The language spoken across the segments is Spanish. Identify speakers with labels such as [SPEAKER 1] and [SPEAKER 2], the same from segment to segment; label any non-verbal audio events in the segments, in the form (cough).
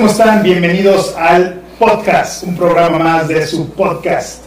[SPEAKER 1] ¿cómo están? Bienvenidos al podcast, un programa más de su podcast.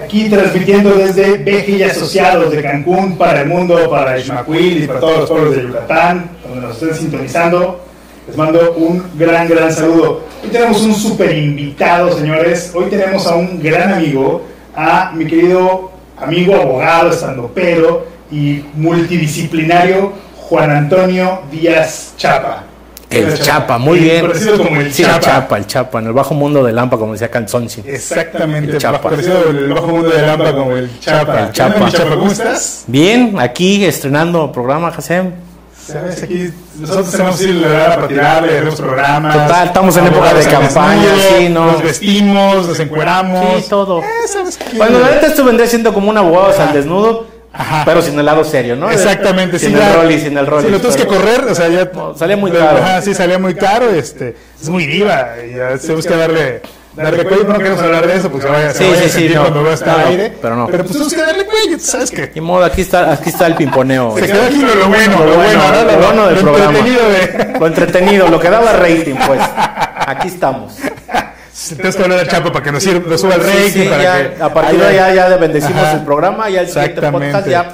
[SPEAKER 1] Aquí transmitiendo desde BG y Asociados de Cancún para el mundo, para Ismaquil y para todos los pueblos de Yucatán, donde nos estén sintonizando. Les mando un gran, gran saludo. Hoy tenemos un super invitado, señores. Hoy tenemos a un gran amigo, a mi querido amigo abogado, estandopero y multidisciplinario Juan Antonio Díaz Chapa.
[SPEAKER 2] El Chapa, muy bien.
[SPEAKER 1] Conocido como el
[SPEAKER 2] Sí,
[SPEAKER 1] Chapa.
[SPEAKER 2] el Chapa, el Chapa, en el bajo mundo de Lampa, como decía Canzonci.
[SPEAKER 1] Exactamente,
[SPEAKER 2] El Chapa.
[SPEAKER 1] en el bajo mundo de Lampa como el Chapa.
[SPEAKER 2] El Chapa.
[SPEAKER 1] Chapa, ¿cómo estás?
[SPEAKER 2] Bien, aquí estrenando programa, Hasem.
[SPEAKER 1] Sabes, aquí nosotros tenemos que ir para tirarle, hacemos programas.
[SPEAKER 2] Total, estamos en época de campaña, sí, ¿no?
[SPEAKER 1] Nos vestimos, nos encueramos.
[SPEAKER 2] Sí, todo.
[SPEAKER 1] Eh, ¿sabes?
[SPEAKER 2] Bueno, la neta esto vendría siendo como un abogado
[SPEAKER 1] Ajá.
[SPEAKER 2] al desnudo,
[SPEAKER 1] Ajá.
[SPEAKER 2] pero sin el lado serio, ¿no?
[SPEAKER 1] Exactamente,
[SPEAKER 2] sin
[SPEAKER 1] sí.
[SPEAKER 2] el
[SPEAKER 1] ya-
[SPEAKER 2] rol y sin el rol.
[SPEAKER 1] Sí, lo tuvimos que correr, o sea, ya.
[SPEAKER 2] No, salía muy caro.
[SPEAKER 1] Ajá, sí, salía muy caro, este. Es muy diva, y ya tenemos que darle. Darle cuello, no queremos hablar de eso, porque se vaya, se
[SPEAKER 2] Sí,
[SPEAKER 1] vaya
[SPEAKER 2] sí,
[SPEAKER 1] a
[SPEAKER 2] sí,
[SPEAKER 1] sentir
[SPEAKER 2] no.
[SPEAKER 1] cuando va a estar
[SPEAKER 2] No, no,
[SPEAKER 1] aire.
[SPEAKER 2] pero no.
[SPEAKER 1] Pero pues tenemos que darle cuello, ¿sabes qué?
[SPEAKER 2] Ni modo, aquí está, aquí está el pimponeo.
[SPEAKER 1] Se quedó aquí lo, lo bueno, lo, bueno, ¿no?
[SPEAKER 2] lo bueno del programa.
[SPEAKER 1] entretenido de-
[SPEAKER 2] Lo entretenido, lo que daba rating, pues. Aquí estamos.
[SPEAKER 1] Tenemos que hablar al Chapo para que nos, sirva, nos suba el rating.
[SPEAKER 2] Sí, sí,
[SPEAKER 1] para
[SPEAKER 2] ya,
[SPEAKER 1] que
[SPEAKER 2] a partir de allá ya bendecimos
[SPEAKER 1] Ajá.
[SPEAKER 2] el programa, ya el siguiente podcast ya.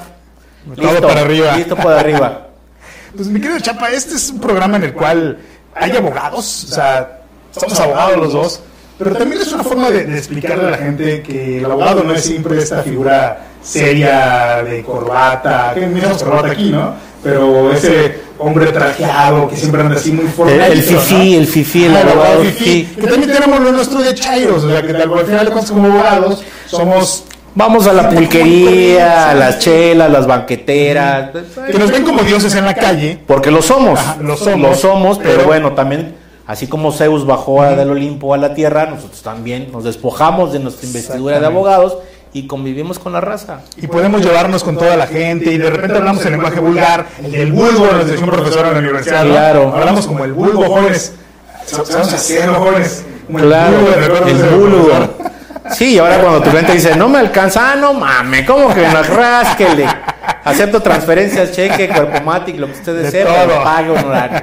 [SPEAKER 1] Todo para arriba.
[SPEAKER 2] Listo para arriba.
[SPEAKER 1] Pues mi querido Chapa, este es un programa en el cual hay abogados, o sea, somos abogados los dos, pero también es una forma de, de explicarle a la gente que el abogado no es siempre esta figura seria de corbata, que miramos corbata aquí, ¿no? Pero ese hombre trajeado que siempre anda así muy
[SPEAKER 2] El,
[SPEAKER 1] formal.
[SPEAKER 2] el el fifí, el
[SPEAKER 1] Ah,
[SPEAKER 2] abogado
[SPEAKER 1] fifí,
[SPEAKER 2] fifí.
[SPEAKER 1] Que también tenemos lo nuestro de chairos, o sea, que al final de cuentas como abogados somos...
[SPEAKER 2] Vamos a la pulquería, a las chelas, las banqueteras.
[SPEAKER 1] Que nos ven como dioses en la calle,
[SPEAKER 2] Porque lo somos.
[SPEAKER 1] Ajá, lo somos,
[SPEAKER 2] pero,
[SPEAKER 1] pero-
[SPEAKER 2] bueno, también, así como Zeus bajó del Olimpo a la tierra, nosotros también nos despojamos de nuestra investidura de abogados y convivimos con la raza.
[SPEAKER 1] y podemos llevarnos con toda la gente y de repente hablamos el lenguaje vulgar, el del vulgo, nos decía un profesor en la universidad. ¿no?
[SPEAKER 2] Claro.
[SPEAKER 1] Hablamos como el vulgo, jóvenes. Sabemos hacerlo, jóvenes. Como
[SPEAKER 2] Claro, el
[SPEAKER 1] profesor.
[SPEAKER 2] Sí, y ahora cuando tu cliente dice, no me alcanza, ah, no mames, ¿cómo que no? Rásquele. Acepto transferencias, cheque, cuerpo matic, lo que usted
[SPEAKER 1] De
[SPEAKER 2] desee, pero pague honorarios.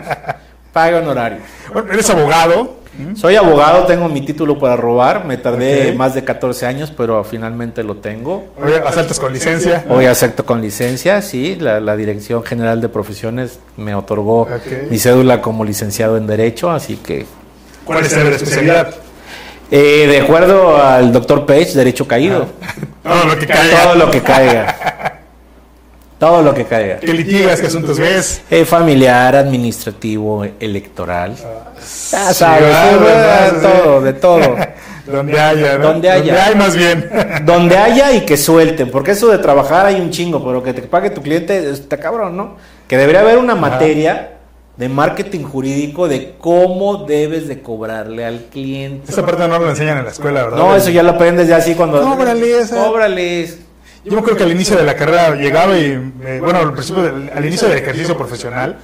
[SPEAKER 2] Pague honorarios.
[SPEAKER 1] Bueno, eres abogado.
[SPEAKER 2] Soy abogado, tengo mi título para robar, me tardé más de 14 años, pero finalmente lo tengo.
[SPEAKER 1] Oye, asaltas con licencia.
[SPEAKER 2] Hoy acepto con licencia, sí, la, la Dirección General de Profesiones me otorgó mi cédula como licenciado en Derecho, así que,
[SPEAKER 1] ¿Cuál es la especialidad?
[SPEAKER 2] eh, de acuerdo al doctor Page, Derecho Caído. (laughs)
[SPEAKER 1] Todo lo que caiga.
[SPEAKER 2] Todo lo que caiga. Todo lo que caiga.
[SPEAKER 1] ¿Qué litigas? ¿Qué asuntos ves?
[SPEAKER 2] Eh, familiar, administrativo, electoral. Ya
[SPEAKER 1] Sí,
[SPEAKER 2] sabes,
[SPEAKER 1] ¿verdad?
[SPEAKER 2] sí,
[SPEAKER 1] ¿verdad?
[SPEAKER 2] de todo, de todo. (laughs)
[SPEAKER 1] Donde haya, ¿no?
[SPEAKER 2] Donde haya.
[SPEAKER 1] Donde hay más bien. (laughs)
[SPEAKER 2] Donde haya y que suelten, porque eso de trabajar hay un chingo, pero que te pague tu cliente está cabrón, ¿no? Que debería haber una materia de marketing jurídico de cómo debes de cobrarle al cliente.
[SPEAKER 1] Esa parte no lo enseñan en la escuela, ¿verdad?
[SPEAKER 2] No, eso ya lo aprendes ya así cuando...
[SPEAKER 1] Cóbrale esa.
[SPEAKER 2] Cóbrales.
[SPEAKER 1] Yo me acuerdo que al inicio de la carrera llegaba y, me- bueno, al, principio del- al inicio del ejercicio profesional,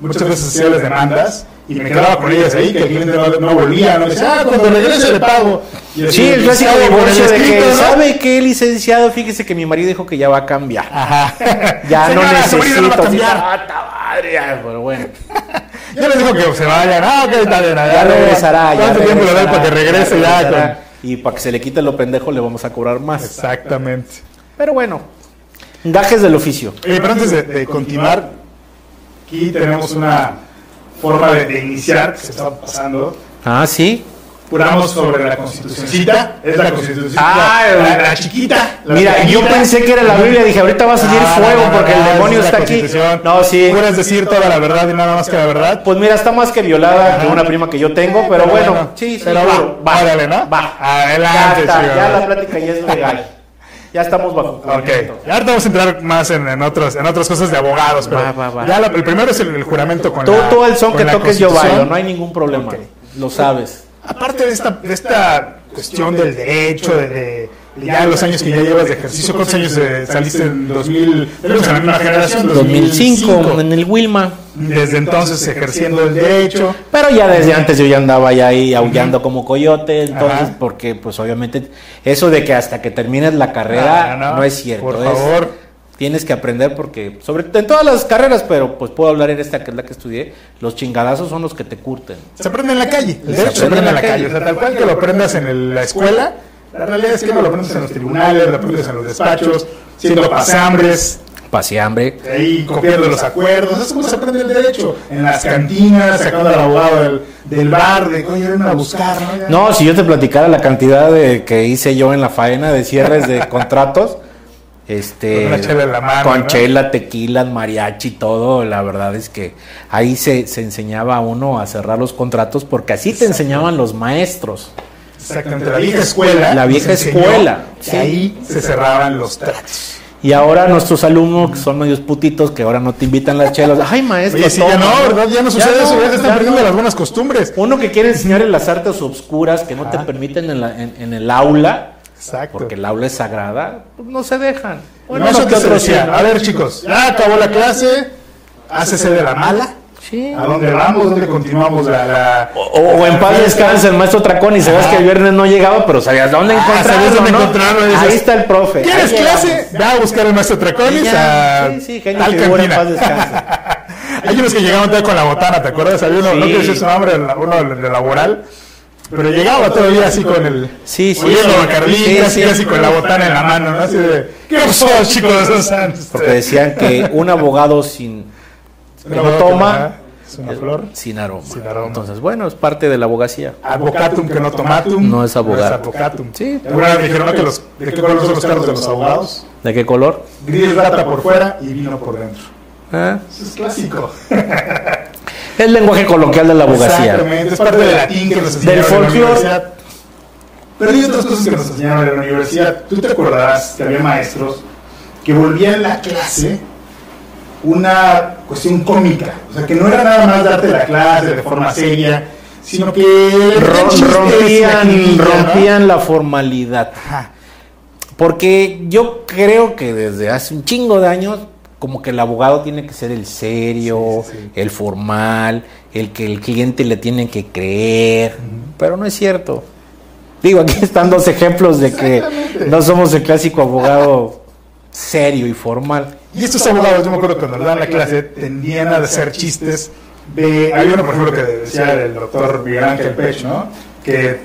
[SPEAKER 1] muchas veces hacía las demandas y me quedaba con ellas ahí, que el cliente no, no volvía, no decía, ah, cuando regrese le pago. Y yo
[SPEAKER 2] Sí, el clásico
[SPEAKER 1] "Sabe por el
[SPEAKER 2] divorcio de que,
[SPEAKER 1] ¿no?".
[SPEAKER 2] ¿sabe qué, licenciado? Fíjese que mi marido dijo que ya va a cambiar.
[SPEAKER 1] Ajá. (laughs)
[SPEAKER 2] Ya no
[SPEAKER 1] Señora, marido
[SPEAKER 2] necesito.
[SPEAKER 1] no va a
[SPEAKER 2] sí,
[SPEAKER 1] cambiar.
[SPEAKER 2] ah, ya, Pero bueno. (laughs)
[SPEAKER 1] Ya les dijo que se vayan, ah, ok, está bien,
[SPEAKER 2] Ya regresará. ya
[SPEAKER 1] ¿Cuánto tiempo le
[SPEAKER 2] regresará,
[SPEAKER 1] para que regrese ya? con-
[SPEAKER 2] Y para que se le quite lo pendejo le vamos a cobrar más.
[SPEAKER 1] Exactamente.
[SPEAKER 2] Pero bueno, gajes del oficio.
[SPEAKER 1] Oye, pero antes de, de continuar, aquí tenemos una forma de, de iniciar que se está pasando.
[SPEAKER 2] Ah, sí.
[SPEAKER 1] Juramos sobre la constitucioncita. Es la constitución.
[SPEAKER 2] Ah,
[SPEAKER 1] la, la chiquita. la
[SPEAKER 2] Mira, yo
[SPEAKER 1] pequeñita.
[SPEAKER 2] pensé que era la Biblia, dije, ahorita va a salir
[SPEAKER 1] Ah,
[SPEAKER 2] fuego
[SPEAKER 1] no, no,
[SPEAKER 2] porque
[SPEAKER 1] no,
[SPEAKER 2] el demonio
[SPEAKER 1] es
[SPEAKER 2] está aquí. No, sí.
[SPEAKER 1] Puedes decir toda la verdad y nada más que la verdad.
[SPEAKER 2] Pues mira, está más que violada que una prima que yo tengo,
[SPEAKER 1] Eh,
[SPEAKER 2] pero
[SPEAKER 1] pero
[SPEAKER 2] bueno,
[SPEAKER 1] bueno,
[SPEAKER 2] sí, sí,
[SPEAKER 1] pero
[SPEAKER 2] juro,
[SPEAKER 1] va, órale, ¿no?
[SPEAKER 2] Va.
[SPEAKER 1] Adelante,
[SPEAKER 2] ya está, ya la plática ya es legal. Ya estamos bajo
[SPEAKER 1] Ok,
[SPEAKER 2] juramento.
[SPEAKER 1] y ahorita vamos a entrar más en, en, otros, en otras cosas de abogados, pero
[SPEAKER 2] Va, va, va.
[SPEAKER 1] ya la- el primero es el, el juramento con la
[SPEAKER 2] tú el son que toques yo bailo, no hay ningún problema. Lo sabes.
[SPEAKER 1] Aparte de esta, de esta cuestión del derecho, de, de- de ya los años que ya llevas de ejercicio, ¿cuántos años eh, saliste en 2000? Tenemos en la misma generación,
[SPEAKER 2] 2005, en el Wilma.
[SPEAKER 1] Desde entonces ejerciendo el derecho.
[SPEAKER 2] Pero ya desde antes yo ya andaba ya ahí aullando como coyote, entonces,
[SPEAKER 1] Ajá.
[SPEAKER 2] porque pues obviamente eso de que hasta que termines la carrera
[SPEAKER 1] Ah,
[SPEAKER 2] no, es cierto.
[SPEAKER 1] Por
[SPEAKER 2] es-
[SPEAKER 1] favor.
[SPEAKER 2] Tienes que aprender porque, sobre en todas las carreras, pero pues puedo hablar en esta que es la que estudié, los chingadazos son los que te curten.
[SPEAKER 1] Se aprende en la calle. Derecho se aprende en la calle. O sea, tal cual que lo aprendas en el- la escuela, la realidad es que no lo aprendes en los tribunales, lo aprendes en los despachos, siendo pasambres,
[SPEAKER 2] Pase hambre.
[SPEAKER 1] ahí copiando los acuerdos. Eso es como se aprende el derecho. En las cantinas, sacando al abogado del, del bar, de coño, ven a buscar. ¿no?
[SPEAKER 2] No, si yo te platicara la cantidad de que hice yo en la faena de cierres de (laughs) contratos, este,
[SPEAKER 1] Con chela la mano,
[SPEAKER 2] con
[SPEAKER 1] ¿no?
[SPEAKER 2] chela, tequila, mariachi, todo, la verdad es que ahí se, se enseñaba a uno a cerrar los contratos porque así te enseñaban los maestros.
[SPEAKER 1] Exactamente, la vieja escuela.
[SPEAKER 2] La vieja escuela, sí.
[SPEAKER 1] ahí se cerraban los tratos.
[SPEAKER 2] Y ahora nuestros alumnos, que son medios putitos, que ahora no te invitan las chelas, ay maestro,
[SPEAKER 1] Oye, sí, ya no, ¿verdad? Ya no sucede eso, ya están
[SPEAKER 2] ya
[SPEAKER 1] perdiendo
[SPEAKER 2] no.
[SPEAKER 1] las buenas costumbres.
[SPEAKER 2] Uno que quiere enseñar las artes obscuras que no te permiten en, la- en- en el aula,
[SPEAKER 1] Exacto.
[SPEAKER 2] porque el aula es sagrada, pues no se dejan.
[SPEAKER 1] Bueno, eso
[SPEAKER 2] no,
[SPEAKER 1] te
[SPEAKER 2] que otros
[SPEAKER 1] decía. A ver, chicos, ya acabó la clase, hácese de la mala.
[SPEAKER 2] Sí.
[SPEAKER 1] ¿A dónde vamos? ¿Dónde continuamos la...? la-
[SPEAKER 2] O, o en paz descanse el maestro Tracón y sabías que el viernes no llegaba, pero sabías dónde
[SPEAKER 1] Ah,
[SPEAKER 2] encontrarlo,
[SPEAKER 1] sabías dónde
[SPEAKER 2] ¿no?
[SPEAKER 1] encontrarlo, dices,
[SPEAKER 2] Ahí está el profe.
[SPEAKER 1] ¿Quieres clase? Ve a buscar al maestro Traconis
[SPEAKER 2] Y
[SPEAKER 1] a
[SPEAKER 2] sí, sí, genio
[SPEAKER 1] tal
[SPEAKER 2] figura, en
[SPEAKER 1] cantina.
[SPEAKER 2] paz descanse. (laughs)
[SPEAKER 1] Hay unos que llegaban todavía con la botana, ¿te acuerdas? Había uno,
[SPEAKER 2] Sí.
[SPEAKER 1] no quiero decir su nombre, el- uno de laboral, pero llegaba todavía así con el...
[SPEAKER 2] Sí, sí,
[SPEAKER 1] Oliendo
[SPEAKER 2] sí.
[SPEAKER 1] Bacardí,
[SPEAKER 2] Sí,
[SPEAKER 1] casi,
[SPEAKER 2] sí.
[SPEAKER 1] casi con la botana en la mano, ¿no? Así de... ¿Qué pasó, chicos? (laughs)
[SPEAKER 2] Porque decían que un abogado sin no
[SPEAKER 1] boca,
[SPEAKER 2] toma
[SPEAKER 1] Es una flor.
[SPEAKER 2] sin aroma.
[SPEAKER 1] Sin aroma.
[SPEAKER 2] Entonces, bueno, es parte de la abogacía.
[SPEAKER 1] Advocatum que no tomatum.
[SPEAKER 2] No es abogado.
[SPEAKER 1] advocatum.
[SPEAKER 2] Sí.
[SPEAKER 1] Alguna vez me dijeron ¿no? que los, de qué color son los carros de los abogados.
[SPEAKER 2] ¿De qué color?
[SPEAKER 1] Gris rata por fuera y vino por dentro.
[SPEAKER 2] ¿Eh?
[SPEAKER 1] Eso es clásico. (laughs)
[SPEAKER 2] El lenguaje coloquial de la abogacía.
[SPEAKER 1] Exactamente, es parte del latín que nos enseñaron
[SPEAKER 2] Del
[SPEAKER 1] en la
[SPEAKER 2] folclore.
[SPEAKER 1] universidad. Pero hay otras cosas que nos enseñaron en la universidad. Tú te acordarás que había maestros que volvían la clase una cuestión cómica. O sea, que no era nada más darte la clase de forma seria, sino que
[SPEAKER 2] rompían, rompían la formalidad. Porque yo creo que desde hace un chingo de años, como que el abogado tiene que ser el serio,
[SPEAKER 1] Sí, sí, sí.
[SPEAKER 2] el formal, el que el cliente le tiene que creer. Pero no es cierto. Digo, aquí están dos ejemplos de que no somos el clásico abogado serio y formal.
[SPEAKER 1] Y estos abogados, yo me acuerdo cuando dan la clase, tendían a hacer chistes de... Hay uno, por ejemplo, que decía el doctor Miguel Ángel Pech, ¿no? Que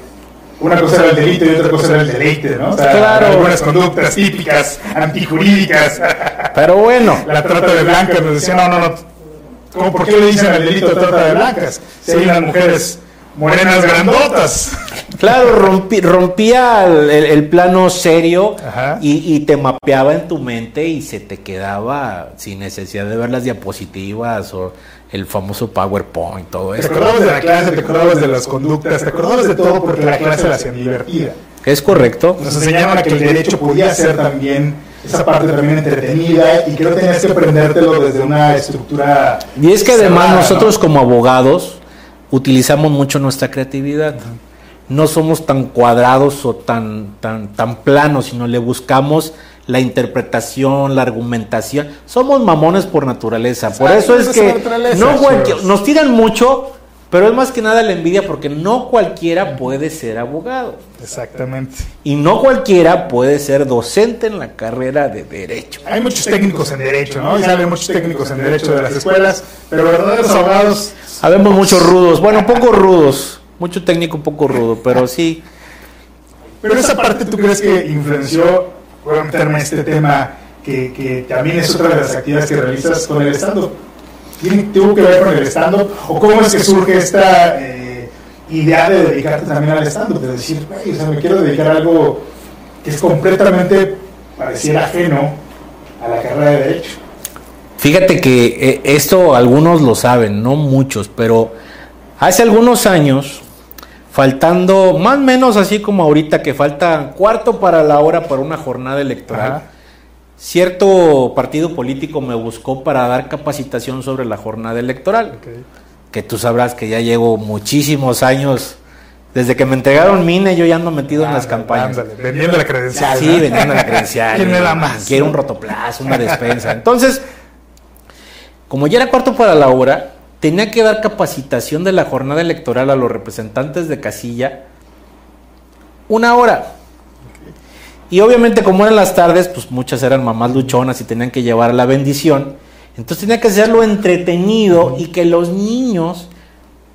[SPEAKER 1] una cosa era el delito y otra cosa era el deleite, ¿no? O sea,
[SPEAKER 2] Claro.
[SPEAKER 1] algunas conductas típicas, antijurídicas.
[SPEAKER 2] Pero bueno,
[SPEAKER 1] la trata de blancas, nos decía, no, no, no. ¿Cómo, ¿Por qué le dicen al delito de trata de blancas? Si hay unas mujeres morenas grandotas.
[SPEAKER 2] Claro, rompi- rompía el, el- el plano serio y, y te mapeaba en tu mente y se te quedaba sin necesidad de ver las diapositivas o el famoso PowerPoint, todo
[SPEAKER 1] Te
[SPEAKER 2] esto.
[SPEAKER 1] acordabas de la clase, te acordabas de las conductas, te acordabas de todo porque la clase la hacían divertida.
[SPEAKER 2] Es correcto.
[SPEAKER 1] Nos enseñaron a que el derecho podía ser también esa parte también entretenida y que no tenías que aprendértelo desde una estructura.
[SPEAKER 2] Y es que además
[SPEAKER 1] cerrada, ¿no?
[SPEAKER 2] nosotros como abogados utilizamos mucho nuestra creatividad. No somos tan cuadrados o tan, tan, tan planos, sino le buscamos la interpretación, la argumentación. Somos mamones por naturaleza. Por eso es que no cualquier- nos tiran mucho, pero es más que nada la envidia porque no cualquiera puede ser abogado.
[SPEAKER 1] Exactamente.
[SPEAKER 2] Y no cualquiera puede ser docente en la carrera de derecho.
[SPEAKER 1] Hay muchos técnicos en derecho, ¿no? Y salen muchos técnicos en derecho de las escuelas, pero verdaderos abogados.
[SPEAKER 2] Habemos muchos rudos, bueno, poco rudos, mucho técnico, poco rudo, pero sí.
[SPEAKER 1] Pero esa parte, ¿tú crees que influenció, voy a meterme este tema, que, también es otra de las actividades que realizas con el stand-up? ¿Tiene- ¿Tuvo que ver con el stand-up? ¿O cómo es que surge esta eh, idea de dedicarte también al stand-up? De decir, "Güey, o me quiero dedicar a algo que es completamente, pareciera ajeno a la carrera de Derecho.
[SPEAKER 2] Fíjate que eh, esto algunos lo saben, no muchos, pero hace algunos años, faltando más o menos así como ahorita que falta cuarto para la hora para una jornada electoral,
[SPEAKER 1] Ajá.
[SPEAKER 2] cierto partido político me buscó para dar capacitación sobre la jornada electoral. que tú sabrás que ya llevo muchísimos años, desde que me entregaron MINE, yo ya ando metido en las campañas.
[SPEAKER 1] ándale, vendiendo la credencial.
[SPEAKER 2] Sí, vendiendo la credencial. (laughs)
[SPEAKER 1] ¿Quién me da más?
[SPEAKER 2] Quiero un rotoplazo, una despensa. Entonces, como ya era cuarto para la hora, tenía que dar capacitación de la jornada electoral a los representantes de casilla una hora. Y obviamente como eran las tardes, pues muchas eran mamás luchonas y tenían que llevar la bendición. Entonces tenía que hacerlo entretenido y que los niños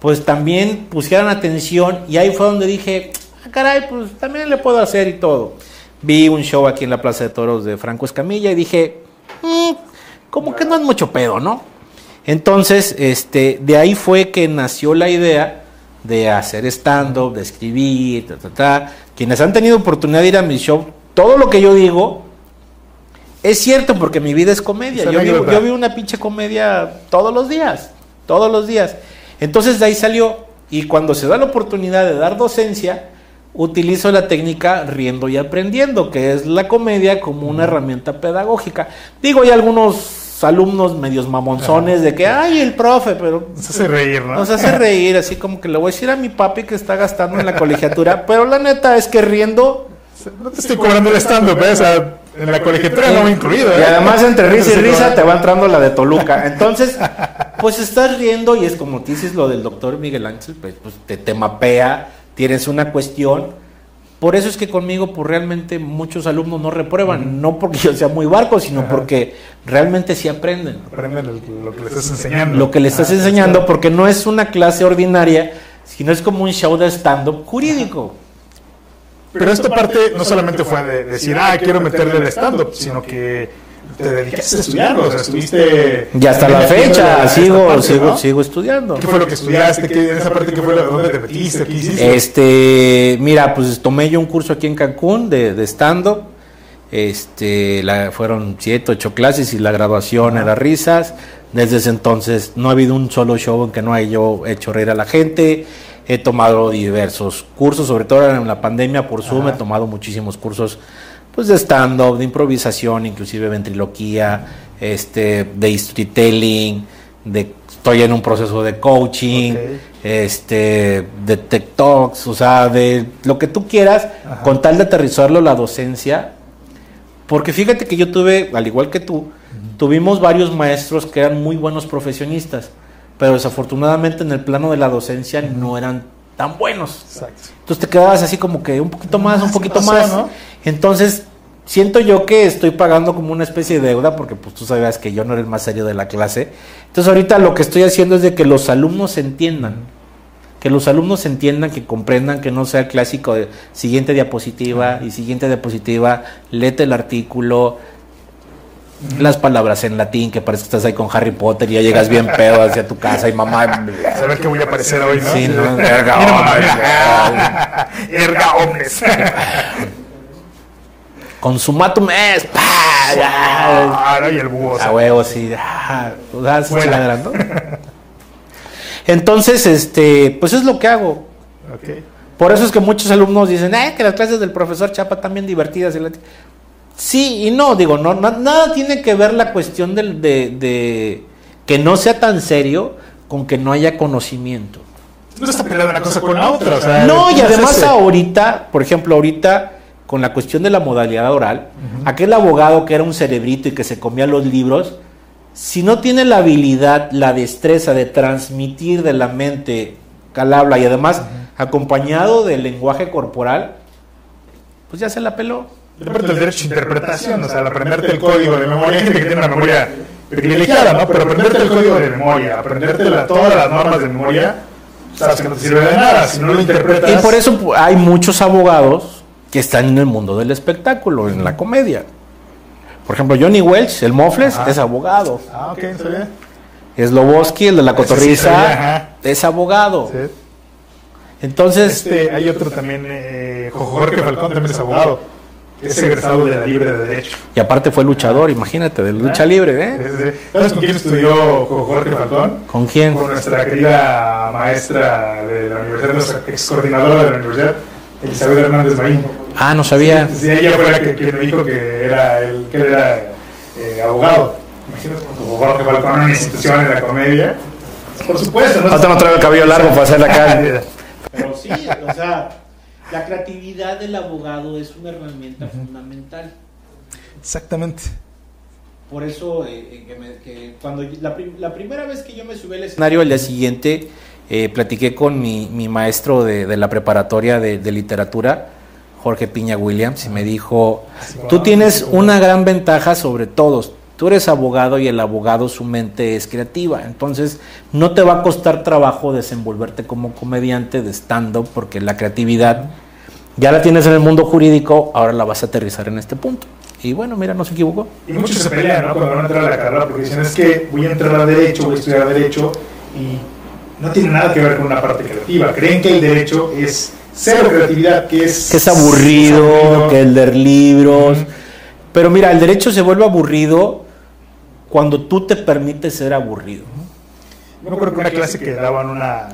[SPEAKER 2] pues también pusieran atención y ahí fue donde dije, ah, caray, pues también le puedo hacer y todo. Vi un show aquí en la Plaza de Toros de Franco Escamilla y dije, "Mm, como que no es mucho pedo, ¿no? Entonces, este, de ahí fue que nació la idea de hacer stand-up, de escribir, ta, ta, ta. Quienes han tenido oportunidad de ir a mi show, todo lo que yo digo es cierto porque mi vida es comedia. Yo vi,
[SPEAKER 1] anécdota.
[SPEAKER 2] yo vi una pinche comedia todos los días, todos los días. Entonces de ahí salió y cuando se da la oportunidad de dar docencia, utilizo la técnica riendo y aprendiendo, que es la comedia como una herramienta pedagógica. Digo, hay algunos alumnos medios mamonzones de que, ay, el profe, pero
[SPEAKER 1] Nos hace reír, ¿no?
[SPEAKER 2] nos hace reír, así como que le voy a decir a mi papi que está gastando en la colegiatura, (laughs) pero la neta es que riendo
[SPEAKER 1] No te estoy cobrando el stand-up, ¿eh? O sea, en la colegiatura no me he incluido, ¿eh?
[SPEAKER 2] Y además entre risa y risa te va entrando la de Toluca. Entonces, pues estás riendo y es como te dices lo del doctor Miguel Ángel, pues, pues, te, te mapea, tienes una cuestión. Por eso es que conmigo, pues realmente muchos alumnos no reprueban, no porque yo sea muy barco, sino
[SPEAKER 1] Ajá.
[SPEAKER 2] porque realmente sí aprenden
[SPEAKER 1] Aprenden lo, lo que le estás enseñando.
[SPEAKER 2] lo que le estás
[SPEAKER 1] Ah,
[SPEAKER 2] enseñando,
[SPEAKER 1] claro.
[SPEAKER 2] porque no es una clase ordinaria, sino es como un show de stand-up jurídico.
[SPEAKER 1] Pero esta parte no solamente fue de decir, ah, quiero meterle el stand-up, sino que te dedicaste a estudiarlo, o sea, estuviste...
[SPEAKER 2] Y hasta la fecha sigo,
[SPEAKER 1] parte,
[SPEAKER 2] sigo,
[SPEAKER 1] ¿no?
[SPEAKER 2] sigo estudiando.
[SPEAKER 1] ¿Qué fue lo que estudiaste? ¿Qué, en esa parte qué fue lo, dónde te metiste? ¿Qué hiciste?
[SPEAKER 2] Este, mira, pues tomé yo un curso aquí en Cancún de, de stand-up. Este, la, fueron siete, ocho clases y la graduación era risas. Desde ese entonces no ha habido un solo show en que no haya yo hecho reír a la gente. He tomado diversos cursos, sobre todo en la pandemia por Zoom, he tomado muchísimos cursos pues de stand-up, de improvisación, inclusive ventriloquía, este, de storytelling, de estoy en un proceso de coaching,
[SPEAKER 1] Ok.
[SPEAKER 2] este, de TikToks, o sea, de lo que tú quieras,
[SPEAKER 1] Ajá.
[SPEAKER 2] con tal de aterrizarlo la docencia. Porque fíjate que yo tuve, al igual que tú, tuvimos varios maestros que eran muy buenos profesionistas, pero desafortunadamente en el plano de la docencia no eran tan buenos.
[SPEAKER 1] Exacto.
[SPEAKER 2] Entonces te quedabas así como que un poquito más, un poquito
[SPEAKER 1] pasó,
[SPEAKER 2] más.
[SPEAKER 1] ¿no?
[SPEAKER 2] Entonces, siento yo que estoy pagando como una especie de deuda, porque pues tú sabías que yo no era el más serio de la clase. Entonces ahorita lo que estoy haciendo es de que los alumnos entiendan. Que los alumnos entiendan, que comprendan, que no sea el clásico de siguiente diapositiva y siguiente diapositiva, léete el artículo, las palabras en latín, que parece que estás ahí con Harry Potter y ya llegas bien pedo hacia tu casa y mamá...
[SPEAKER 1] Saber qué voy a aparecer hoy, ¿no?
[SPEAKER 2] Sí, ¿no? Erga omnes.
[SPEAKER 1] Erga omnes.
[SPEAKER 2] Consumatum es.
[SPEAKER 1] Ah, no, y el búho.
[SPEAKER 2] A huevo, sí. O sea, esa
[SPEAKER 1] Vuela.
[SPEAKER 2] chingadera, ¿no? Entonces, este, pues es lo que hago. Por eso es que muchos alumnos dicen, "Eh, que las clases del profesor Chapa también divertidas. Sí y no, digo, no, no- nada tiene que ver la cuestión del- de, de que no sea tan serio con que no haya conocimiento.
[SPEAKER 1] No está peleando una cosa con la otra. O sea,
[SPEAKER 2] No, y además ahorita, por ejemplo, ahorita con la cuestión de la modalidad oral, aquel abogado que era un cerebrito y que se comía los libros, si no tiene la habilidad, la destreza de transmitir de la mente al habla y además acompañado del lenguaje corporal, pues ya se la peló.
[SPEAKER 1] Y aparte el derecho de interpretación, o sea, al aprenderte el código de memoria, hay gente que tiene una memoria privilegiada, ¿no? Pero aprenderte el código de memoria, aprenderte la- todas las normas de memoria, sabes que no te sirve de nada, si no lo interpretas.
[SPEAKER 2] Y por eso hay muchos abogados que están en el mundo del espectáculo, en la comedia. Por ejemplo, Johnny Welch, el Mofles,
[SPEAKER 1] Ajá.
[SPEAKER 2] es abogado.
[SPEAKER 1] Ah, ok, está bien.
[SPEAKER 2] Sloboski, el de la
[SPEAKER 1] sí
[SPEAKER 2] cotorriza,
[SPEAKER 1] sabía,
[SPEAKER 2] es abogado.
[SPEAKER 1] Sí.
[SPEAKER 2] Entonces,
[SPEAKER 1] Este, hay otro también, eh, Jorge Falcón también es abogado, es egresado de la Libre de Derecho.
[SPEAKER 2] y aparte fue luchador, imagínate, de lucha libre, ¿eh?
[SPEAKER 1] ¿Sabes con quién estudió Jorge Falcón?
[SPEAKER 2] ¿Con quién?
[SPEAKER 1] Con nuestra querida maestra de la universidad, nuestra ex coordinadora de la universidad, Elizabeth Hernández Marín.
[SPEAKER 2] Ah, no sabía.
[SPEAKER 1] Sí, ella fue la que, que me dijo que era, el, que era eh, abogado. Imagínate con Jorge Falcón en una institución en la comedia. Por supuesto, ¿no?
[SPEAKER 2] No traigo el cabello largo para hacer la cara. (laughs) Pero sí, o sea, la creatividad del abogado es una herramienta fundamental.
[SPEAKER 1] Exactamente.
[SPEAKER 2] Por eso, eh, eh, que me- que cuando yo- la, prim- la primera vez que yo me subí al escenario, al día siguiente, eh, platiqué con mi, mi maestro de, de la preparatoria de, de literatura, Jorge Piña Williams, y me dijo, tú tienes una gran ventaja sobre todos. Tú eres abogado y el abogado su mente es creativa, entonces no te va a costar trabajo desenvolverte como comediante de stand-up porque la creatividad ya la tienes en el mundo jurídico, ahora la vas a aterrizar en este punto. Y bueno, mira, no se equivocó.
[SPEAKER 1] Y muchos se pelean, ¿no? Cuando van a entrar a la carrera, porque dicen, es que voy a entrar a Derecho, voy a estudiar Derecho, y no tiene nada que ver con una parte creativa. Creen que el Derecho es cero creatividad, que es...
[SPEAKER 2] Que es aburrido,
[SPEAKER 1] es aburrido.
[SPEAKER 2] que el leer libros. Pero mira, el derecho se vuelve aburrido cuando tú te permites ser aburrido.
[SPEAKER 1] Yo me acuerdo que una clase que daba en una,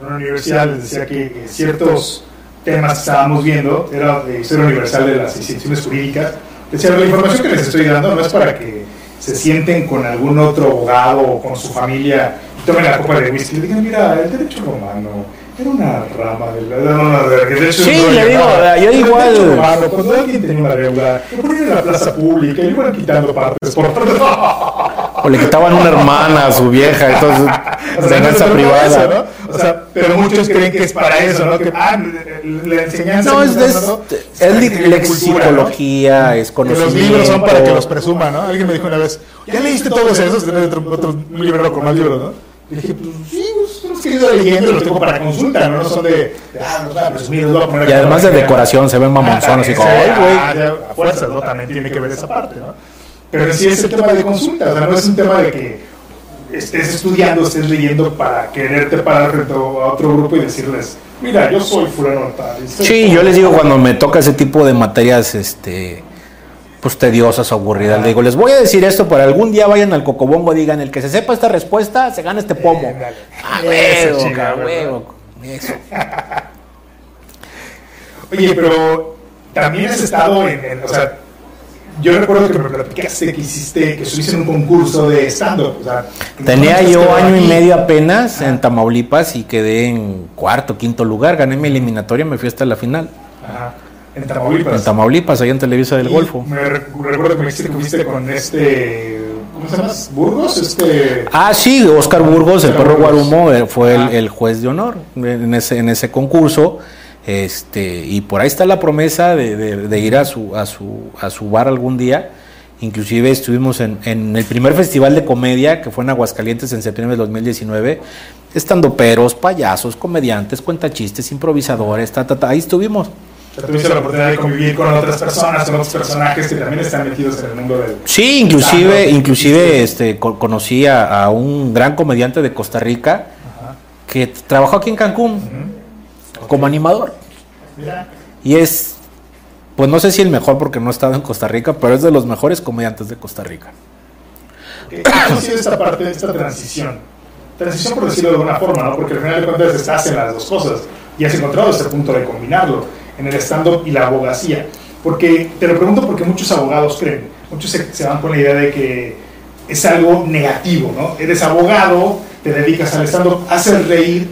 [SPEAKER 1] una universidad les decía que ciertos temas que estábamos viendo era de historia universal de las instituciones jurídicas. Decía, la información que les estoy dando no es para que se sienten con algún otro abogado o con su familia y tomen la copa de whisky y le digan, mira, el derecho romano era una rama del derecho
[SPEAKER 2] Sí, le digo, yo igual-
[SPEAKER 1] cuando alguien tenía una deuda, lo ponían en la plaza pública y le iban quitando partes por
[SPEAKER 2] O le quitaban una hermana a su vieja, entonces venganza
[SPEAKER 1] de
[SPEAKER 2] privada.
[SPEAKER 1] O sea, pero muchos creen que es para eso, ¿no? Que, ah, la enseñanza.
[SPEAKER 2] No, es,
[SPEAKER 1] nos
[SPEAKER 2] es, lexicología, es
[SPEAKER 1] ¿no? Que
[SPEAKER 2] conocimiento.
[SPEAKER 1] los libros son para que los presuman, ¿no? Alguien me dijo una vez, ¿ya leíste todos esos? Tenés otro, libro con más libros, ¿no? Y dije, pues sí, pues, son los que he ido leyendo los tengo para consulta, ¿no? No son de, ah, los voy a presumir, los voy a poner
[SPEAKER 2] Y además de decoración, se ven mamonzones
[SPEAKER 1] Ah,
[SPEAKER 2] y como,
[SPEAKER 1] también,
[SPEAKER 2] ay, güey.
[SPEAKER 1] ah, a fuerzas, ¿no? También tiene que ver esa parte, ¿no? Pero sí es el tema de consulta, o sea, no es un tema de que estés estudiando, estés leyendo para quererte parar frente a otro grupo y decirles, mira, yo soy fulano tal.
[SPEAKER 2] Sí,
[SPEAKER 1] como-
[SPEAKER 2] yo les digo cuando me toca ese tipo de materias, este, pues tediosas aburridas, les digo, les voy a decir esto para algún día vayan al cocobongo y digan, el que se sepa esta respuesta, se gana este pomo.
[SPEAKER 1] Eh.
[SPEAKER 2] Ah, huevo, huevo, eso. (laughs)
[SPEAKER 1] Oye, pero también has estado en, en- o sea, yo recuerdo que me platicaste que hiciste, que estuviste en un concurso de stand-up. O sea,
[SPEAKER 2] Tenía yo año y medio apenas en Tamaulipas y quedé en cuarto, quinto lugar, gané mi eliminatoria, me fui hasta la final.
[SPEAKER 1] Ajá, en Tamaulipas.
[SPEAKER 2] En Tamaulipas, allá en Televisa del
[SPEAKER 1] Y
[SPEAKER 2] Golfo.
[SPEAKER 1] Me rec- recuerdo que me dijiste que fuiste con este, ¿cómo se llama? Burgos, este...
[SPEAKER 2] Ah, sí, Oscar Burgos, el
[SPEAKER 1] Oscar
[SPEAKER 2] perro
[SPEAKER 1] Burgos.
[SPEAKER 2] Guarumo, eh, fue el,
[SPEAKER 1] Ah.
[SPEAKER 2] el juez de honor en ese, en ese concurso. Este, y por ahí está la promesa de, de- de ir a su, a, su, a su bar algún día. Inclusive estuvimos en, en el primer festival de comedia que fue en Aguascalientes en septiembre del 2019. Estando peros, payasos, comediantes, cuentachistes, improvisadores, ta, ta, ta, ahí estuvimos.
[SPEAKER 1] Tuviste la oportunidad de convivir con otras personas, con otros personajes que también están metidos en el mundo del...
[SPEAKER 2] Sí, inclusive, inclusive este, co- conocí a, a un gran comediante de Costa Rica
[SPEAKER 1] Ajá.
[SPEAKER 2] que trabajó aquí en Cancún como animador.
[SPEAKER 1] Mira,
[SPEAKER 2] Y es, pues no sé si el mejor porque no he estado en Costa Rica, pero es de los mejores comediantes de Costa Rica.
[SPEAKER 1] ¿qué- ¿cómo ha sido esta parte, esta transición? Transición por decirlo de alguna forma, ¿no? Porque al final de cuentas estás en las dos cosas y has encontrado ese punto de combinarlo en el stand-up y la abogacía. Porque, te lo pregunto porque muchos abogados creen, muchos se, se van con la idea de que es algo negativo, ¿no? Eres abogado, te dedicas al stand-up, haces reír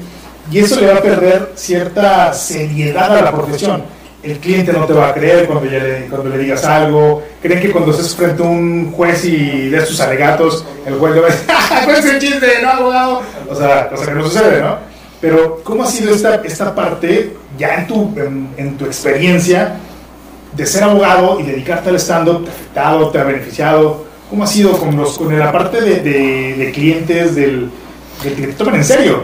[SPEAKER 1] y eso le va a perder cierta seriedad a la profesión. El cliente no te va a creer cuando, ya le, cuando le digas algo. Creen que cuando estés frente a un juez y des tus alegatos, el juez le va a decir, ¡ah, pues es un chiste, no, abogado! O sea, cosa que no sucede, ¿no? Pero, ¿cómo ha sido esta, esta parte, ya en tu, en, en tu experiencia, de ser abogado y dedicarte al stand-up? ¿Te ha afectado, te ha beneficiado? ¿Cómo ha sido con, los, con la parte de, de, de clientes, del, de que te toman en serio?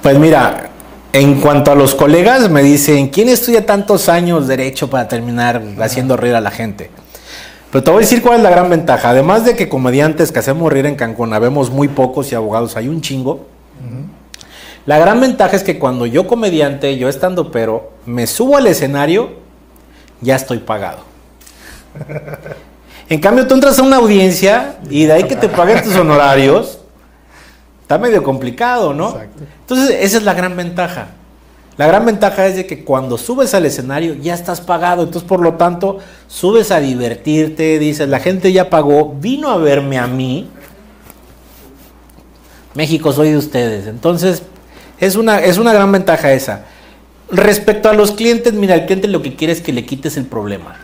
[SPEAKER 2] Pues mira, en cuanto a los colegas, me dicen, ¿quién estudia tantos años derecho para terminar haciendo reír a la gente? Pero te voy a decir cuál es la gran ventaja. Además de que comediantes que hacemos reír en Cancún, habemos muy pocos y abogados hay un chingo. La gran ventaja es que cuando yo comediante, yo estando pero, me subo al escenario, ya estoy pagado. En cambio, tú entras a una audiencia y de ahí que te paguen tus honorarios, está medio complicado, ¿no?
[SPEAKER 1] Exacto.
[SPEAKER 2] Entonces, esa es la gran ventaja. La gran ventaja es de que cuando subes al escenario ya estás pagado, entonces por lo tanto subes a divertirte, dices, la gente ya pagó, vino a verme a mí, México soy de ustedes, entonces es una, es una gran ventaja esa. Respecto a los clientes, mira, el cliente lo que quiere es que le quites el problema.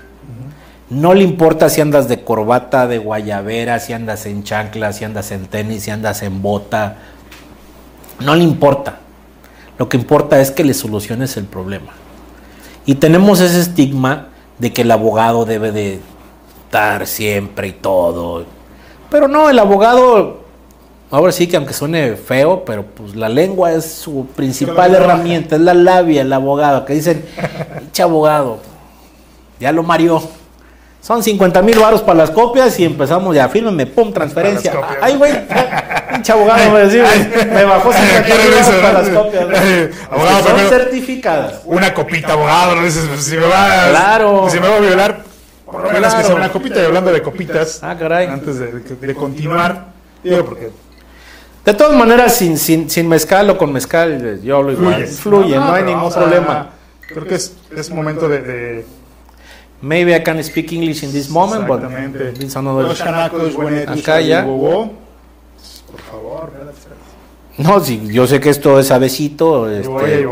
[SPEAKER 2] No le importa si andas de corbata, de guayabera, si andas en chancla, si andas en tenis, si andas en bota. No le importa. Lo que importa es que le soluciones el problema. Y tenemos ese estigma de que el abogado debe de estar siempre y todo. Pero no, el abogado, ahora sí que aunque suene feo, pero pues la lengua es su principal herramienta, es la labia, el abogado, que dicen, (laughs) pinche abogado, ya lo mareó. Son 50 mil baros para las copias y empezamos ya, fírmeme, pum, transferencia. Ay, güey, pinche abogado, me, decía, me bajó 50
[SPEAKER 1] Qué
[SPEAKER 2] mil baros para las copias.
[SPEAKER 1] abogado,
[SPEAKER 2] son
[SPEAKER 1] primero-
[SPEAKER 2] certificadas.
[SPEAKER 1] Una copita, abogado, no dices, pues, si me va,
[SPEAKER 2] Claro.
[SPEAKER 1] si me va a violar, por lo menos que sea una copita. Y hablando de copitas,
[SPEAKER 2] Ah, caray.
[SPEAKER 1] antes de, de- de continuar, digo, porque
[SPEAKER 2] De todas maneras, sin, sin, sin mezcal o con mezcal, yo lo igual. Fluye, no, hay ningún problema.
[SPEAKER 1] Creo que es, es momento de, de
[SPEAKER 2] Maybe I can speak English in this moment, but
[SPEAKER 1] Exactamente.
[SPEAKER 2] it's another-
[SPEAKER 1] Los chanacos, buenetos,
[SPEAKER 2] Acá ya.
[SPEAKER 1] Por favor,
[SPEAKER 2] No, sí, yo sé que esto es avecito. este,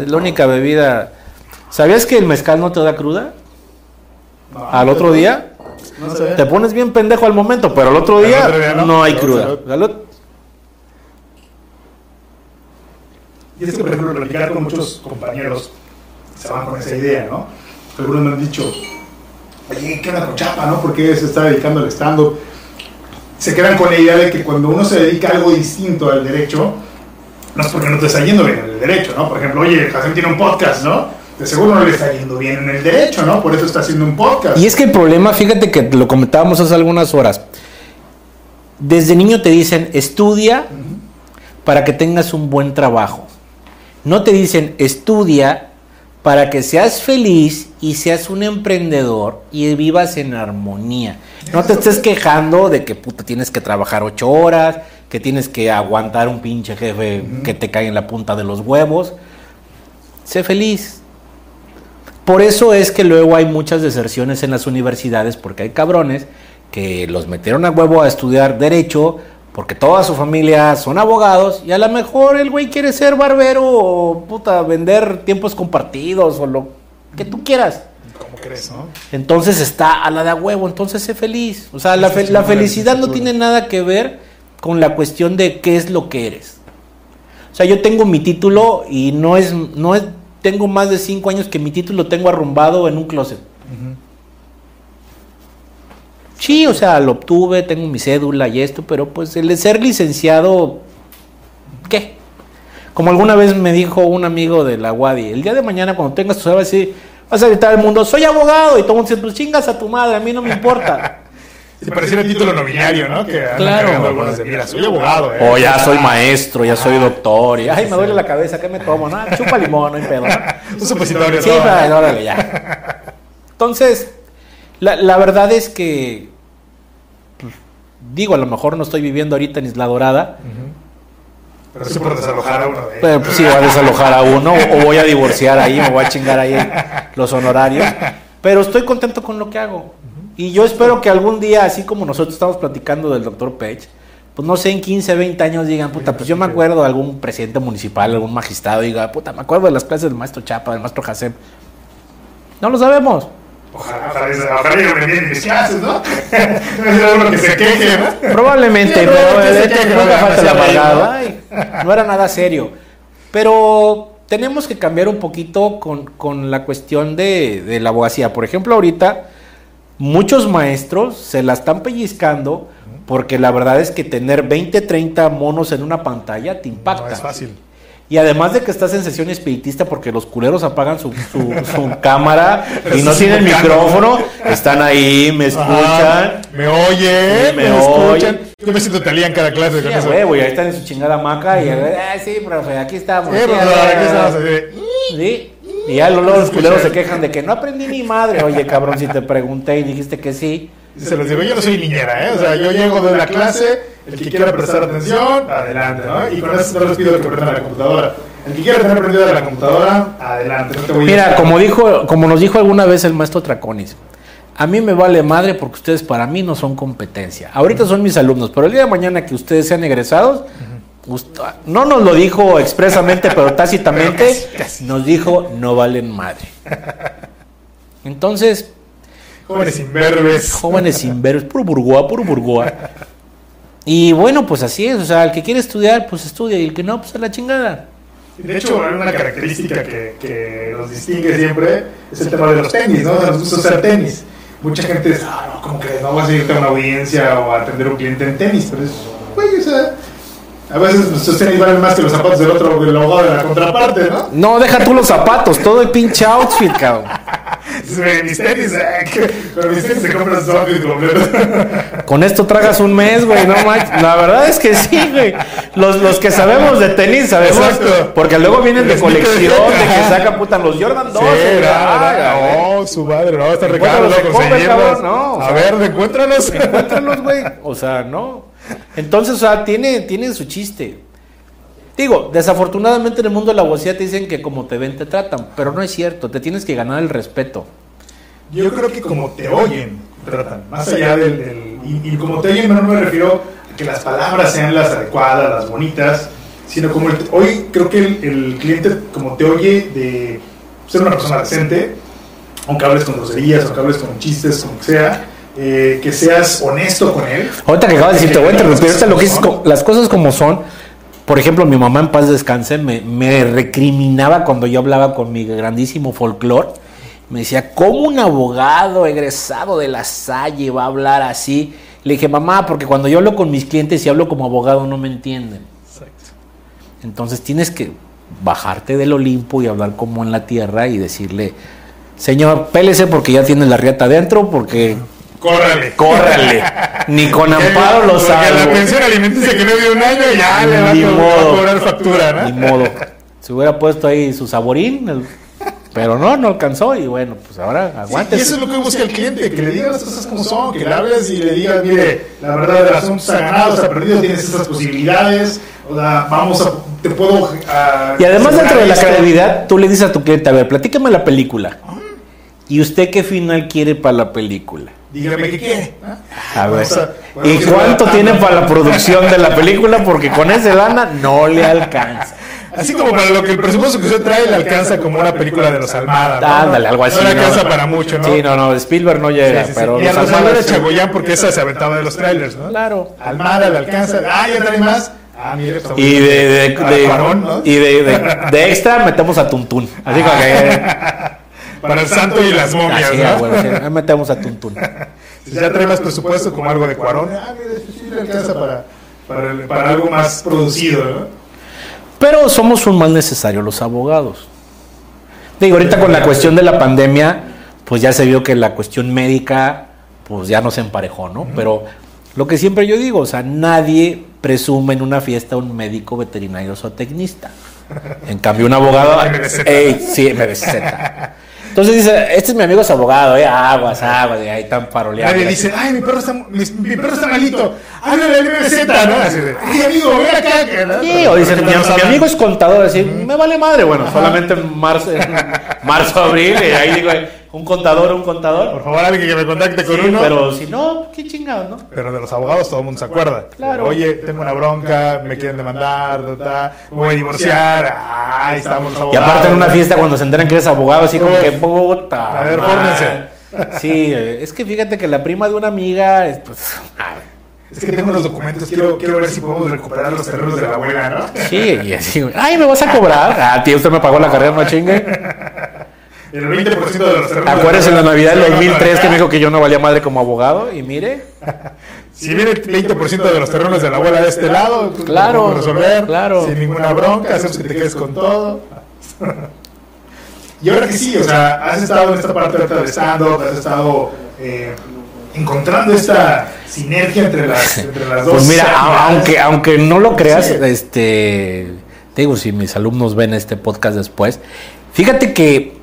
[SPEAKER 2] es la única bebida. ¿Sabías que el mezcal no te da cruda?
[SPEAKER 1] No,
[SPEAKER 2] Al otro día
[SPEAKER 1] No sé.
[SPEAKER 2] te pones bien pendejo al momento, pero al otro
[SPEAKER 1] Al
[SPEAKER 2] día,
[SPEAKER 1] otro día no.
[SPEAKER 2] no hay
[SPEAKER 1] Salud,
[SPEAKER 2] cruda.
[SPEAKER 1] salud. Y es que, por ejemplo, platicar con muchos compañeros se van con esa idea, ¿no? Algunos me han dicho, oye, ¿qué onda con Chapa, no? ¿Por qué se está dedicando al stand-up? Se quedan con la idea de que cuando uno se dedica a algo distinto al derecho, no es porque no te está yendo bien en el derecho, ¿no? Por ejemplo, oye, Jacen tiene un podcast, ¿no? De seguro no le está yendo bien en el derecho, ¿no? Por eso está haciendo un podcast.
[SPEAKER 2] Y es que el problema, fíjate que lo comentábamos hace algunas horas. Desde niño te dicen, estudia para que tengas un buen trabajo. No te dicen, estudia para que seas feliz y seas un emprendedor y vivas en armonía. No te estés quejando de que puta tienes que trabajar ocho horas, que tienes que aguantar un pinche jefe que te cae en la punta de los huevos. Sé feliz. Por eso es que luego hay muchas deserciones en las universidades, porque hay cabrones que los metieron a huevo a estudiar derecho, porque toda su familia son abogados, y a lo mejor el güey quiere ser barbero o puta, vender tiempos compartidos o lo que tú quieras.
[SPEAKER 1] ¿Cómo crees, no?
[SPEAKER 2] Entonces está a la de a huevo, entonces sé feliz. O sea, la, fe- la felicidad no tiene nada que ver con la cuestión de qué es lo que eres. O sea, yo tengo mi título y no es, no es, tengo más de cinco años que mi título tengo arrumbado en un closet. Sí, o sea, lo obtuve, tengo mi cédula y esto, pero pues el de ser licenciado, ¿qué? Como alguna vez me dijo un amigo de la UADI, el día de mañana cuando tengas tu cédula, vas a decir, vas a gritar al mundo, soy abogado, y todo el mundo dice, pues chingas a tu madre, a mí no me importa. (laughs)
[SPEAKER 1] Si pareciera el título nobiliario, ¿no? Que
[SPEAKER 2] Claro.
[SPEAKER 1] algunos de, mira, soy abogado, ¿eh?
[SPEAKER 2] O ya soy maestro, ya soy doctor, y ay, me duele la cabeza, ¿qué me tomo? No, chupa limón, no hay pedo. ¿no? (laughs)
[SPEAKER 1] Un supositorio.
[SPEAKER 2] Sí, órale, ya. (laughs) Entonces, la, la verdad es que, pues, digo, a lo mejor no estoy viviendo ahorita en Isla Dorada,
[SPEAKER 1] Pero sí por desalojar a uno de
[SPEAKER 2] pero pues sí, voy a desalojar a uno, o voy a divorciar ahí, me voy a chingar ahí los honorarios, pero estoy contento con lo que hago. Y yo espero que algún día, así como nosotros estamos platicando del doctor Page, pues no sé, en 15, 20 años digan, puta, pues yo me acuerdo de algún presidente municipal, algún magistrado, diga, puta, me acuerdo de las clases del maestro Chapa, del maestro Jacem. No lo sabemos.
[SPEAKER 1] Ojalá, ojalá, ojalá yo me en mis clases, ¿no? (laughs) No es uno que se queje, ¿no?
[SPEAKER 2] Probablemente,
[SPEAKER 1] no
[SPEAKER 2] era nada serio. Pero tenemos que cambiar un poquito con, con la cuestión de, de la abogacía. Por ejemplo, ahorita muchos maestros se la están pellizcando porque la verdad es que tener 20, 30 monos en una pantalla te impacta.
[SPEAKER 1] No es fácil.
[SPEAKER 2] Y además de que estás en sesión espiritista porque los culeros apagan su, su- su (laughs) cámara y no tienen micrófono, están ahí, me escuchan.
[SPEAKER 1] Ajá, me oyen, me,
[SPEAKER 2] me
[SPEAKER 1] escuchan.
[SPEAKER 2] oyen.
[SPEAKER 1] Yo me siento talía en cada clase con
[SPEAKER 2] Sí,
[SPEAKER 1] eso.
[SPEAKER 2] huevo, y ahí están en su chingada maca y, ay, sí, profe, aquí estamos. Sí, ver,
[SPEAKER 1] aquí
[SPEAKER 2] a ver".
[SPEAKER 1] estamos
[SPEAKER 2] Sí, y ya luego los (laughs) culeros se quejan de que no aprendí ni madre. Oye, cabrón, si te pregunté y dijiste que sí.
[SPEAKER 1] Se los digo, yo no soy niñera, ¿eh? O sea, yo llego de la clase, el que quiera prestar atención, adelante, ¿no? Y con eso no les pido que prendan la computadora. El que quiera tener prendida la computadora, adelante, no te voy a
[SPEAKER 2] Mira, como dijo, como nos dijo alguna vez el maestro Traconis, a mí me vale madre porque ustedes para mí no son competencia. Ahorita son mis alumnos, pero el día de mañana que ustedes sean egresados, ust- no nos lo dijo expresamente, pero (laughs) tácitamente nos dijo no valen madre. (laughs) Entonces,
[SPEAKER 1] Jóvenes imberbes.
[SPEAKER 2] jóvenes ver, puro burgoa, puro burgoa. (laughs) Y bueno, pues así es, o sea, el que quiere estudiar, pues estudia, y el que no, pues a la chingada.
[SPEAKER 1] De hecho, una característica que, que nos distingue siempre es el tema de los tenis, ¿no? Nos gusta usar tenis. Mucha gente dice, ah, no, ¿cómo crees? No vas a irte a una audiencia o a atender a un cliente en tenis, pero es, güey, o sea, a veces nuestros tenis valen más que los zapatos del otro, del abogado de la contraparte, ¿no?
[SPEAKER 2] No, deja tú los zapatos, todo el pinche outfit, cabrón.
[SPEAKER 1] Mis tenis, eh, (laughs) con mis tenis se compran su outfit completo. (laughs)
[SPEAKER 2] Con esto tragas un mes, güey, no manches. La verdad es que sí, güey. Los, los que sabemos de tenis sabemos.
[SPEAKER 1] Exacto.
[SPEAKER 2] Porque luego vienen de colección,
[SPEAKER 1] de-
[SPEAKER 2] que sacan (laughs) puta los Jordan 2.
[SPEAKER 1] Sí, no, su madre, no, está conseguirlos.
[SPEAKER 2] cabrón, no,
[SPEAKER 1] A ver, encuéntralos.
[SPEAKER 2] Encuéntralos, güey. O sea, no. Entonces, o sea, tiene, tiene su chiste. Digo, desafortunadamente en el mundo de la abogacía te dicen que como te ven te tratan, pero no es cierto, te tienes que ganar el respeto.
[SPEAKER 1] Yo creo que como te oyen, tratan, más allá del... del- y, y como te oyen no me refiero a que las palabras sean las adecuadas, las bonitas, sino como el- hoy creo que el, el cliente como te oye de ser una persona decente, aunque hables con groserías, aunque hables con chistes, como que sea, eh, que seas honesto con él.
[SPEAKER 2] Ahorita que acabas de decir, te voy a interrumpir, las cosas como son. Por ejemplo, mi mamá en paz descanse me, me recriminaba cuando yo hablaba con mi grandísimo folclore. Me decía, ¿cómo un abogado egresado de la Salle va a hablar así? Le dije, mamá, porque cuando yo hablo con mis clientes y hablo como abogado no me entienden. Entonces tienes que bajarte del Olimpo y hablar como en la tierra y decirle, señor, pélese porque ya tiene la riata adentro, porque
[SPEAKER 1] Córrale.
[SPEAKER 2] córrale. Ni con amparo lo
[SPEAKER 1] Porque la pensión alimenticia que no dio un año ya le va a,
[SPEAKER 2] Ni
[SPEAKER 1] va a
[SPEAKER 2] modo.
[SPEAKER 1] cobrar factura, ¿no?
[SPEAKER 2] Ni modo. Se hubiera puesto ahí su saborín, el- pero no, no alcanzó y bueno, pues ahora
[SPEAKER 1] Sí,
[SPEAKER 2] aguante.
[SPEAKER 1] y eso es lo que busca el cliente, que le digas las cosas como son, que le hables y le digas, mire, la verdad del asunto está ganado, está perdido, tienes estas posibilidades, o sea, vamos a, te puedo... ah,
[SPEAKER 2] Y además dentro de la credibilidad, tú le dices a tu cliente, a ver, platícame la película. ¿Y usted qué final quiere para la película?
[SPEAKER 1] Dígame qué quiere.
[SPEAKER 2] A ver. ¿Y cuánto tiene para la producción de la película? Porque con ese lana no le alcanza.
[SPEAKER 1] Así como para lo que el presupuesto que usted trae le alcanza como una película de los Almada. ¿no?
[SPEAKER 2] Ándale, algo así.
[SPEAKER 1] No le alcanza para mucho, ¿no?
[SPEAKER 2] Sí, no, no, Spielberg no llega,
[SPEAKER 1] Sí, sí, sí.
[SPEAKER 2] pero
[SPEAKER 1] y a
[SPEAKER 2] los
[SPEAKER 1] Almada de. Chagoyán porque esa se aventaba de los trailers, ¿no?
[SPEAKER 2] Claro.
[SPEAKER 1] Almada le alcanza. Ah, ya trae más. Ah, mire,
[SPEAKER 2] Y de, de, de-
[SPEAKER 1] Cuarón, ¿no?
[SPEAKER 2] y de, de- de extra metemos a Tuntún. Así como que. (laughs)
[SPEAKER 1] Para el santo y las momias,
[SPEAKER 2] Así,
[SPEAKER 1] ¿no?
[SPEAKER 2] ah, bueno, sí, ahí metemos a Tuntún. (laughs)
[SPEAKER 1] Si ya trae más presupuesto como algo de Cuarón, ah, mire, esto sí le alcanza para, para, el- para algo más producido, ¿no?
[SPEAKER 2] Pero somos un mal necesario los abogados. Digo, ahorita con la cuestión de la pandemia, pues ya se vio que la cuestión médica, pues ya no se emparejó, ¿no? Pero lo que siempre yo digo, o sea, nadie presume en una fiesta un médico veterinario zootecnista. En cambio, un abogado. (laughs) Ey, sí, MDZ. Entonces dice, este es mi amigo es abogado, eh, aguas, aguas, y ahí están paroleando.
[SPEAKER 1] Nadie dice, ay, mi perro está, mi, mi perro está malito, háblale al MZ, ¿no? Así de, ay, amigo, ven acá. que ¿no?
[SPEAKER 2] Sí, o dicen, mi, amigo es contador, decir, me vale madre, bueno, solamente en marzo, (laughs) en marzo, abril, y ahí digo, un contador, un contador.
[SPEAKER 1] Por favor, alguien que me contacte con
[SPEAKER 2] Sí,
[SPEAKER 1] uno.
[SPEAKER 2] pero si no, qué chingado, ¿no?
[SPEAKER 1] Pero de los abogados todo el mundo se acuerda.
[SPEAKER 2] Claro.
[SPEAKER 1] Oye, tengo una bronca, me quieren demandar, ta, ta, me voy a divorciar. Ay, estamos los
[SPEAKER 2] Y
[SPEAKER 1] abogados.
[SPEAKER 2] aparte en una fiesta cuando se enteran que eres abogado, así como que puta.
[SPEAKER 1] A ver, fórmense.
[SPEAKER 2] Sí, es que fíjate que la prima de una amiga, es, pues, ay,
[SPEAKER 1] Es que tengo los documentos, quiero, quiero ver si podemos recuperar los terrenos de la abuela, ¿no?
[SPEAKER 2] sí, y así, ay, ¿me vas a cobrar? Ah, tío, usted me pagó la carrera, no chingue.
[SPEAKER 1] El 20% de los terrenos.
[SPEAKER 2] Acuérdese en la Navidad del
[SPEAKER 1] del
[SPEAKER 2] 2003 que me dijo que yo no valía madre como abogado, y mire. (laughs)
[SPEAKER 1] Si viene el 20% de los terrenos de la abuela de este lado, tú
[SPEAKER 2] Claro,
[SPEAKER 1] resolver.
[SPEAKER 2] claro.
[SPEAKER 1] Sin ninguna bronca, hacemos que te quedes con todo. (laughs) y ahora que sí, o sea, has estado en esta parte de stand-up, has estado eh, encontrando esta sinergia entre las, (laughs) entre las dos.
[SPEAKER 2] Pues mira, a- aunque, aunque no lo creas,
[SPEAKER 1] Sí.
[SPEAKER 2] este, te digo, si mis alumnos ven este podcast después, fíjate que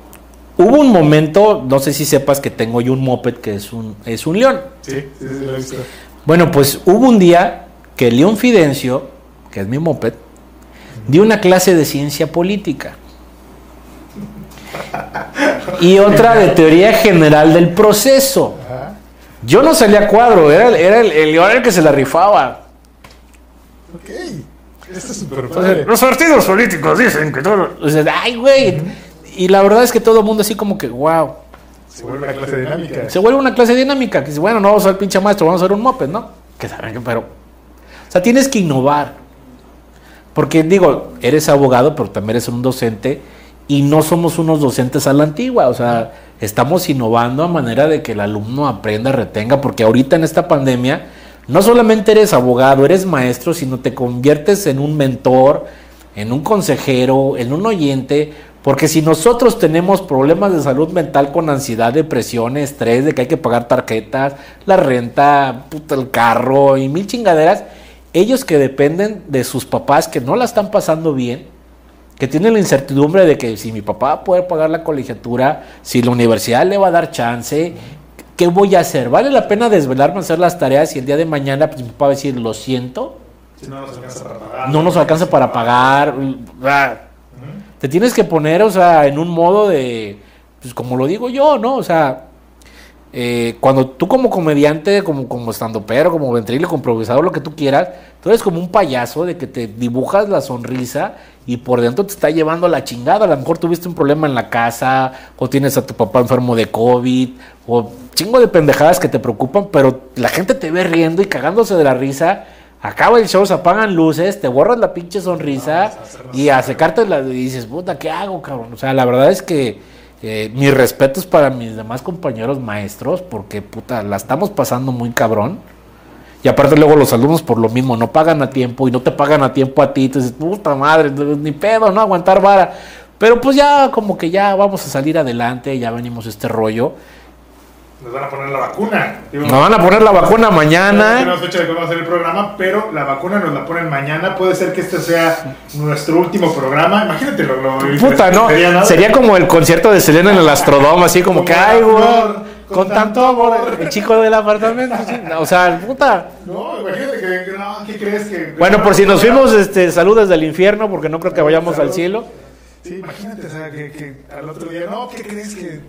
[SPEAKER 2] hubo un momento, no sé si sepas que tengo yo un moped que es un, es un león.
[SPEAKER 1] Sí, sí, sí, lo he visto.
[SPEAKER 2] Bueno, pues hubo un día que León Fidencio, que es mi moped, dio una clase de ciencia política. Y otra de teoría general del proceso. Yo no salía a cuadro, era, el- era el, el león el que se la rifaba.
[SPEAKER 1] Ok. Esto es súper padre.
[SPEAKER 2] los partidos políticos dicen que todo. o sea, ay, güey. Y la verdad es que todo el mundo así como que, wow.
[SPEAKER 1] Se vuelve una clase dinámica.
[SPEAKER 2] Se vuelve una clase dinámica. Que dice, bueno, no vamos a ser pinche maestro, vamos a hacer un moped, ¿no? Que saben que, pero. O sea, tienes que innovar. Porque digo, eres abogado, pero también eres un docente y no somos unos docentes a la antigua, o sea, estamos innovando a manera de que el alumno aprenda, retenga, porque ahorita en esta pandemia no solamente eres abogado, eres maestro, sino te conviertes en un mentor, en un consejero, en un oyente, porque si nosotros tenemos problemas de salud mental con ansiedad, depresión, estrés, de que hay que pagar tarjetas, la renta, puta, el carro y mil chingaderas, ellos que dependen de sus papás que no la están pasando bien, que tienen la incertidumbre de que si mi papá va a poder pagar la colegiatura, si la universidad le va a dar chance, ¿qué voy a hacer? ¿Vale la pena desvelarme a hacer las tareas y el día de mañana pues, mi papá va a decir, lo siento?
[SPEAKER 1] Si no nos alcanza para pagar.
[SPEAKER 2] No nos alcanza para pagar. Te tienes que poner, o sea, en un modo de, pues como lo digo yo, ¿no? O sea, eh, cuando tú como comediante, como, como pero como ventríloco, como improvisador, lo que tú quieras, tú eres como un payaso de que te dibujas la sonrisa y por dentro te está llevando la chingada. A lo mejor tuviste un problema en la casa, o tienes a tu papá enfermo de COVID, o chingo de pendejadas que te preocupan, pero la gente te ve riendo y cagándose de la risa. Acaba el show, se apagan luces, te borras la pinche sonrisa y a secarte la y dices, puta, ¿qué hago, cabrón? O sea, la verdad es que eh, mis respetos para mis demás compañeros maestros, porque puta, la estamos pasando muy cabrón. Y aparte luego los alumnos por lo mismo no pagan a tiempo y no te pagan a tiempo a ti. Entonces, puta madre, ni pedo, no aguantar vara. Pero pues ya como que ya vamos a salir adelante, ya venimos este rollo.
[SPEAKER 1] Nos van a poner la vacuna. Digo,
[SPEAKER 2] Nos van a poner la vacuna
[SPEAKER 1] No
[SPEAKER 2] mañana.
[SPEAKER 1] tenemos fecha de cuándo va a ser el programa, pero la vacuna nos la ponen mañana. Puede ser que este sea nuestro último programa. Imagínate lo, lo
[SPEAKER 2] Puta, no.
[SPEAKER 1] sería, ¿no?
[SPEAKER 2] Sería como el concierto de Selena en el Astrodome, así como
[SPEAKER 1] Como
[SPEAKER 2] que, ay, güey,
[SPEAKER 1] flor,
[SPEAKER 2] con tanto amor. El chico del apartamento. sí. O sea, puta.
[SPEAKER 1] No, imagínate que, no, ¿qué crees que?
[SPEAKER 2] Bueno, por si nos fuimos, este, saludos del infierno, porque no creo que vayamos al cielo.
[SPEAKER 1] Sí, imagínate, o sea, que, que al otro día, no, ¿qué crees que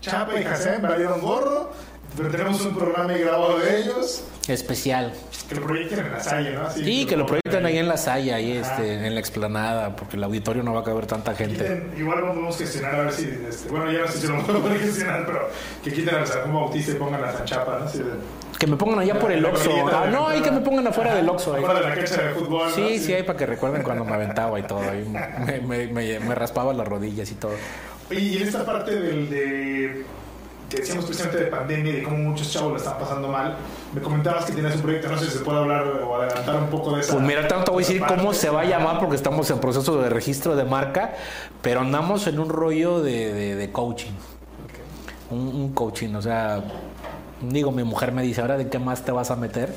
[SPEAKER 1] Chapa y Hassan valieron gorro? Pero tenemos un programa grabado de ellos,
[SPEAKER 2] Especial.
[SPEAKER 1] que lo proyecten en la salle, ¿no? Así,
[SPEAKER 2] Sí, que lo proyecten ahí en la Saya, ahí este, en la explanada, porque el auditorio no va a caber tanta gente.
[SPEAKER 1] Quiten- igual lo podemos gestionar a ver si, este, bueno, ya no sé si lo (laughs) podemos gestionar, pero que quiten al San Bautista y pongan a San Chapa, ¿no? Así de-
[SPEAKER 2] Que me pongan allá por el Oxxo. Ah, no, hay que me pongan afuera del Oxxo. ahí.
[SPEAKER 1] Afuera de la cancha de fútbol, ¿no?
[SPEAKER 2] Sí, sí, hay para que recuerden cuando me aventaba y todo. ahí me, me- me- me raspaba las rodillas y todo.
[SPEAKER 1] Y en esta parte del de que decíamos precisamente de pandemia y de cómo muchos chavos la están pasando mal, me comentabas que tenías un proyecto, no sé si se puede hablar o adelantar un poco de esa.
[SPEAKER 2] Pues mira, tanto voy a decir cómo se va a llamar porque estamos en proceso de registro de marca, pero andamos en un rollo de, de- de coaching. Un, un coaching, o sea, digo, mi mujer me dice, ahora de qué más te vas a meter,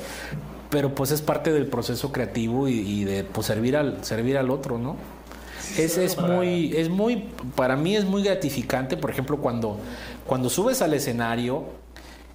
[SPEAKER 2] pero pues es parte del proceso creativo y, y de pues, servir, al, servir al otro, ¿no? Es, es muy, es muy, para mí es muy gratificante, por ejemplo, cuando, cuando subes al escenario,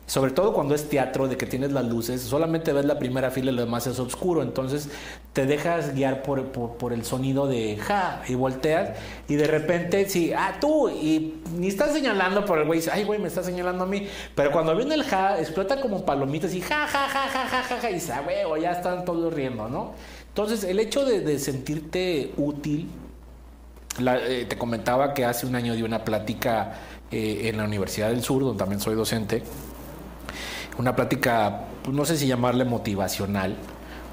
[SPEAKER 2] sobre todo cuando es teatro, de que tienes las luces, solamente ves la primera fila y lo demás es oscuro, entonces te dejas guiar por, por, el sonido de ja y volteas y de repente, sí, ah, tú, y ni estás señalando por el güey, ay, güey, me está señalando a mí, pero cuando viene el ja, explota como palomitas y ja, ja, ja, ja, ja, ja, ja, y dice, ah, güey, ya están todos riendo, ¿no? Entonces, el hecho de sentirte útil, eh, te comentaba que hace un año di una plática eh, en la Universidad del Sur, donde también soy docente. Una plática, pues, no sé si llamarle motivacional,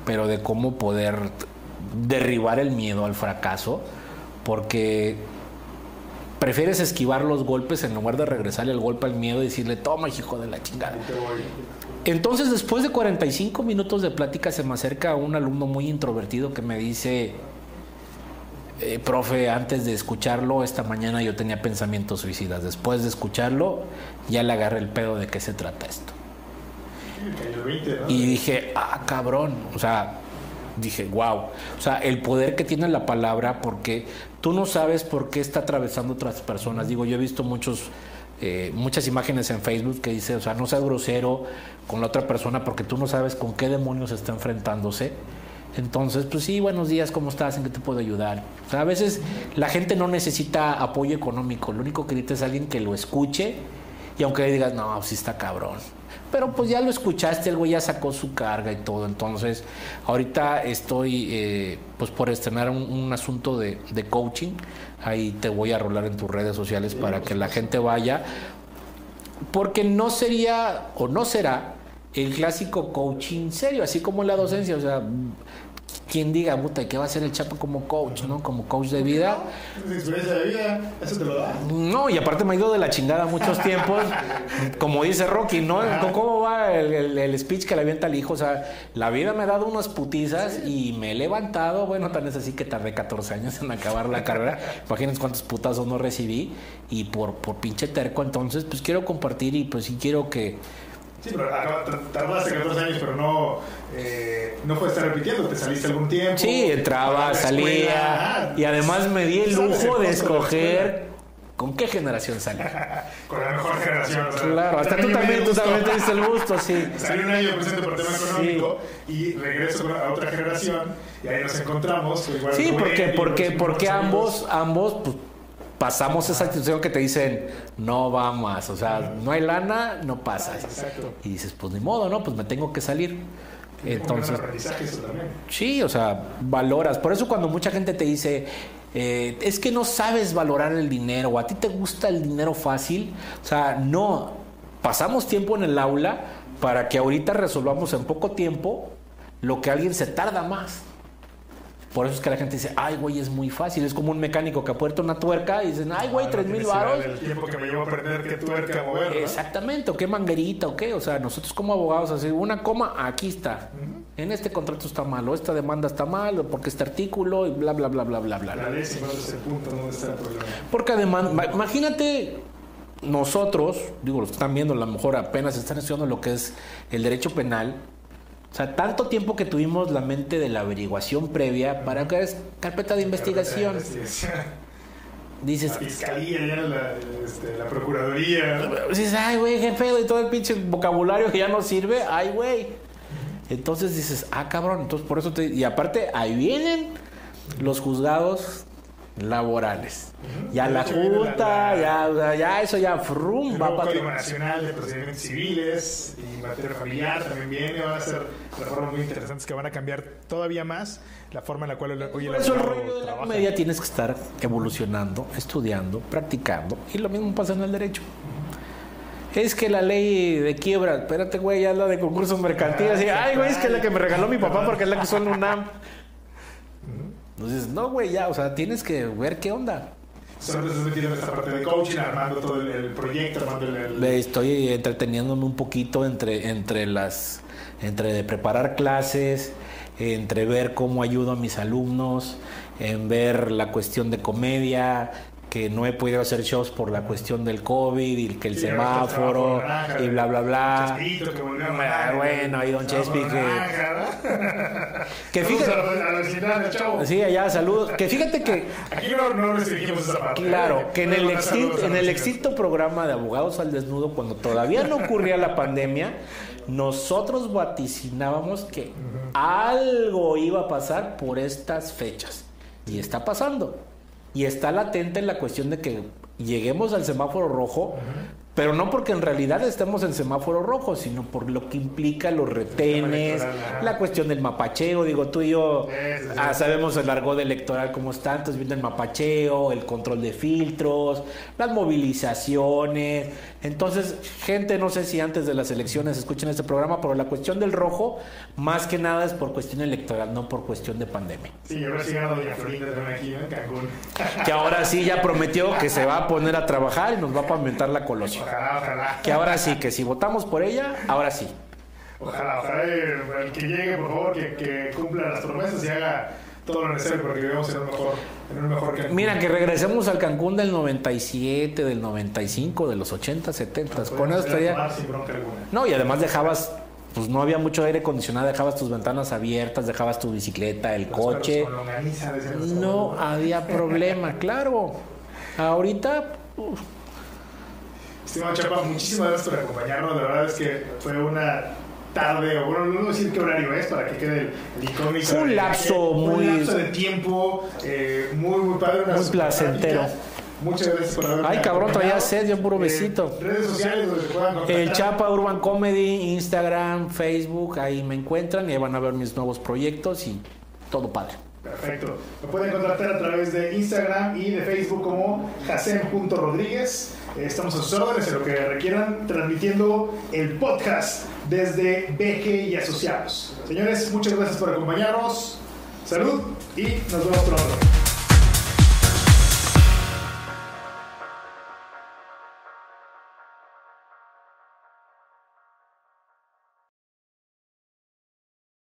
[SPEAKER 2] pero de cómo poder derribar el miedo al fracaso, porque prefieres esquivar los golpes en lugar de regresarle el golpe al miedo y decirle, toma, hijo de la chingada. Entonces, después de 45 minutos de plática, se me acerca un alumno muy introvertido que me dice, eh, profe, antes de escucharlo, esta mañana yo tenía pensamientos suicidas. Después de escucharlo, ya le agarré el pedo de qué se trata esto.
[SPEAKER 1] Me cayó el 20, ¿no?
[SPEAKER 2] Y dije, ah, cabrón. O sea, dije, wow. O sea, el poder que tiene la palabra, porque tú no sabes por qué está atravesando otras personas. Digo, yo he visto muchos, eh, muchas imágenes en Facebook que dice, o sea, no seas grosero con la otra persona porque tú no sabes con qué demonios está enfrentándose. Entonces, pues sí, buenos días, ¿cómo estás? ¿En qué te puedo ayudar? O sea, a veces la gente no necesita apoyo económico, lo único que necesita es alguien que lo escuche y aunque le digas, no, sí está cabrón. Pero pues ya lo escuchaste, el güey ya sacó su carga y todo. Entonces, ahorita estoy eh, pues por estrenar un, un asunto de, de coaching. Ahí te voy a rolar en tus redes sociales para que la gente vaya. Porque no sería o no será el clásico coaching serio, así como la docencia. O sea, quien diga, puta, ¿qué va a hacer el Chapo como coach, no? Como coach de vida.
[SPEAKER 1] No, experiencia de vida, eso te lo da.
[SPEAKER 2] No, y aparte me ha ido de la chingada muchos tiempos. como dice Rocky, ¿no? ¿Cómo va el, el- el speech que le avienta al hijo? O sea, la vida me ha dado unas putizas y me he levantado. Bueno, tan es así que tardé 14 años en acabar la carrera. Imagínense cuántos putazos no recibí. Y por, por pinche terco, entonces, pues quiero compartir y pues sí quiero que.
[SPEAKER 1] Sí, pero tardaste 14 años, pero no, eh, no fue estar repitiendo, te saliste algún tiempo.
[SPEAKER 2] Sí, entraba, salía.
[SPEAKER 1] escuela,
[SPEAKER 2] Y además me di el lujo de escoger con qué generación salí. (laughs)
[SPEAKER 1] Con la mejor generación. sea,
[SPEAKER 2] Claro, hasta tú también, tú también te diste el gusto, sí. (laughs)
[SPEAKER 1] Salí un año presente por tema económico y regreso a otra generación y ahí nos encontramos. igual
[SPEAKER 2] Sí, porque, porque, porque ambos, ambos pues, pasamos esa situación que te dicen, no va más, o sea, no hay lana, no pasas.
[SPEAKER 1] Exacto.
[SPEAKER 2] Y dices, pues ni modo, ¿no? Pues me tengo que salir. Entonces, sí, o sea, valoras. Por eso cuando mucha gente te dice, eh, es que no sabes valorar el dinero, o a ti te gusta el dinero fácil, o sea, no, pasamos tiempo en el aula para que ahorita resolvamos en poco tiempo lo que alguien se tarda más. Por eso es que la gente dice, ay, güey, es muy fácil. Es como un mecánico que apuerta una tuerca y dicen, ay, güey, tres mil varos.
[SPEAKER 1] del tiempo que me llevó a aprender qué tuerca mover, ¿no?
[SPEAKER 2] Exactamente, o qué manguerita, o qué. O sea, nosotros como abogados, así, una coma, aquí está. En este contrato está mal, o esta demanda está mal, o porque este artículo, y bla, bla, bla, bla, bla, bla.
[SPEAKER 1] La
[SPEAKER 2] bla.
[SPEAKER 1] ley se encuentra ese punto donde está el problema.
[SPEAKER 2] Porque además, ma- imagínate nosotros, digo, los que están viendo, a lo mejor apenas están estudiando lo que es el derecho penal. O sea, tanto tiempo que tuvimos la mente de la averiguación previa para que es carpeta de investigación. Dices,
[SPEAKER 1] La fiscalía, ya la, este, la procuraduría.
[SPEAKER 2] dices, ay, güey, jefe, y todo el pinche vocabulario que ya no sirve, ay, güey. Entonces dices, ah, cabrón, entonces por eso te. Y aparte, ahí vienen los juzgados laborales. Ya la
[SPEAKER 1] viene la-
[SPEAKER 2] junta,
[SPEAKER 1] la-
[SPEAKER 2] ya, ya eso ya, frum,
[SPEAKER 1] El
[SPEAKER 2] va para
[SPEAKER 1] Código Nacional de Procedimientos Civiles y materia familiar también viene. Van a ser reformas muy interesantes que van a cambiar todavía más la forma en la cual el- hoy el
[SPEAKER 2] eso el
[SPEAKER 1] abogado
[SPEAKER 2] rollo de la comedia tienes que estar evolucionando, estudiando, practicando. Y lo mismo pasa en el derecho. Es que la ley de quiebra, espérate, güey, ya la de concursos mercantiles. Y, ay, güey, es que es la que me regaló mi papá porque es la que son UNAM. Entonces, no, güey, ya, o sea, tienes que ver qué onda.
[SPEAKER 1] Solo estás metiendo en esta parte de coaching, armando todo el, el proyecto, armando el... el-
[SPEAKER 2] estoy entreteniéndome un poquito entre, entre las entre de preparar clases, entre ver cómo ayudo a mis alumnos, en ver la cuestión de comedia, que no he podido hacer shows por la cuestión del COVID y que el semáforo
[SPEAKER 1] naranja,
[SPEAKER 2] y bla bla bla.
[SPEAKER 1] Chespirito, que volvió a
[SPEAKER 2] Ah, bueno, ahí don Chespi que,
[SPEAKER 1] naranja, ¿no? (laughs)
[SPEAKER 2] que fíjate,
[SPEAKER 1] a la- a la vecindad del chavo.
[SPEAKER 2] sí, allá saludos, que fíjate que
[SPEAKER 1] Aquí no, no restringimos esa parte.
[SPEAKER 2] Claro,
[SPEAKER 1] ¿eh?
[SPEAKER 2] que en el, extinto, en el extinto programa de Abogados al Desnudo, cuando todavía no ocurría la pandemia, nosotros vaticinábamos que algo iba a pasar por estas fechas. Y está pasando. Y está latente la cuestión de que lleguemos al semáforo rojo, pero no porque en realidad estemos en semáforo rojo, sino por lo que implica los retenes, la cuestión del mapacheo. Digo, tú y yo
[SPEAKER 1] Sí, sí, sí.
[SPEAKER 2] ah, sabemos el argot electoral como está, entonces viene el mapacheo, el control de filtros, las movilizaciones. Entonces, gente, no sé si antes de las elecciones escuchen este programa, pero la cuestión del rojo, más que nada es por cuestión electoral, no por cuestión de pandemia.
[SPEAKER 1] Sí, ahora sí Doña Florinda aquí en Cancún.
[SPEAKER 2] Que ahora sí ya prometió que se va a poner a trabajar y nos va a pavimentar la colonia.
[SPEAKER 1] Ojalá, ojalá.
[SPEAKER 2] Que ahora sí, que si votamos por ella, ahora sí.
[SPEAKER 1] Ojalá, ojalá el, que llegue, por favor, que, que cumpla las promesas y haga todo lo necesario para que vivamos en un mejor, en un mejor Cancún.
[SPEAKER 2] Mira, que regresemos al Cancún del 97, del 95, de los 80, 70. Con eso estaría...
[SPEAKER 1] alguna.
[SPEAKER 2] No, y además dejabas, pues no había mucho aire acondicionado, dejabas tus ventanas abiertas, dejabas tu bicicleta, el
[SPEAKER 1] Los
[SPEAKER 2] coche. No había problema, claro. Ahorita, uf,
[SPEAKER 1] Estimado Chapa, muchísimas gracias por acompañarnos. La verdad es que fue una tarde, o bueno, no voy a decir qué horario es para que quede el, incógnito.
[SPEAKER 2] Un lapso
[SPEAKER 1] un
[SPEAKER 2] muy-
[SPEAKER 1] lapso de tiempo eh, muy, muy padre. una
[SPEAKER 2] Muy placentero.
[SPEAKER 1] Muchas gracias por haberme
[SPEAKER 2] Ay, cabrón, traía sed, yo puro
[SPEAKER 1] Eh,
[SPEAKER 2] besito.
[SPEAKER 1] redes sociales donde puedan contactar.
[SPEAKER 2] el Chapa Urban Comedy, Instagram, Facebook, ahí me encuentran y ahí van a ver mis nuevos proyectos y todo padre.
[SPEAKER 1] Perfecto. Me pueden contactar a través de Instagram y de Facebook como jacen.rodríguez. Estamos a sus órdenes en lo que requieran, transmitiendo el podcast desde BG y Asociados. Señores, muchas gracias por acompañarnos. Salud y nos vemos pronto.